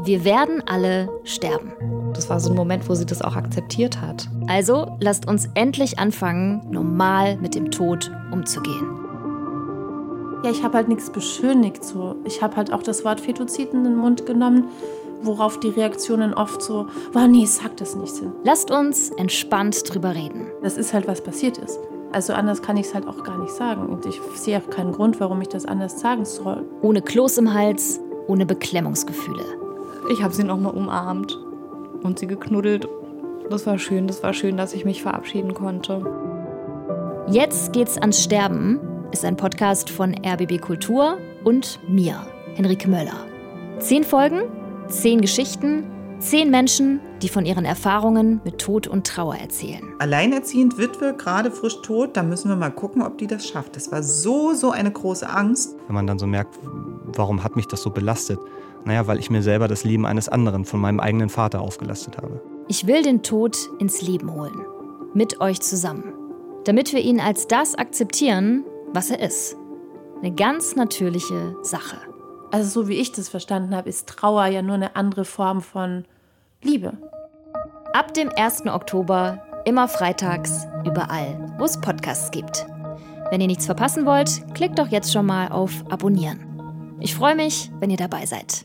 Wir werden alle sterben. Das war so ein Moment, wo sie das auch akzeptiert hat. Also lasst uns endlich anfangen, normal mit dem Tod umzugehen. Ja, ich habe halt nichts beschönigt so. Ich habe halt auch das Wort Fetozid in den Mund genommen, worauf die Reaktionen oft so, war nee, sag das nicht sind. Lasst uns entspannt drüber reden. Das ist halt, was passiert ist. Also anders kann ich es halt auch gar nicht sagen. Und ich sehe auch keinen Grund, warum ich das anders sagen soll. Ohne Kloß im Hals, ohne Beklemmungsgefühle. Ich habe sie nochmal umarmt und sie geknuddelt. Das war schön, das war schön, dass ich mich verabschieden konnte. Jetzt geht's ans Sterben ist ein Podcast von RBB Kultur und mir, Henrike Möller. Zehn Folgen, zehn Geschichten, zehn Menschen, die von ihren Erfahrungen mit Tod und Trauer erzählen. Alleinerziehend Witwe, gerade frisch tot, da müssen wir mal gucken, ob die das schafft. Das war so, so eine große Angst. Wenn man dann so merkt, warum hat mich das so belastet? Naja, weil ich mir selber das Leben eines anderen von meinem eigenen Vater aufgelastet habe. Ich will den Tod ins Leben holen. Mit euch zusammen. Damit wir ihn als das akzeptieren, was er ist. Eine ganz natürliche Sache. Also so wie ich das verstanden habe, ist Trauer ja nur eine andere Form von Liebe. Ab dem 1. Oktober immer freitags überall, wo es Podcasts gibt. Wenn ihr nichts verpassen wollt, klickt doch jetzt schon mal auf Abonnieren. Ich freue mich, wenn ihr dabei seid.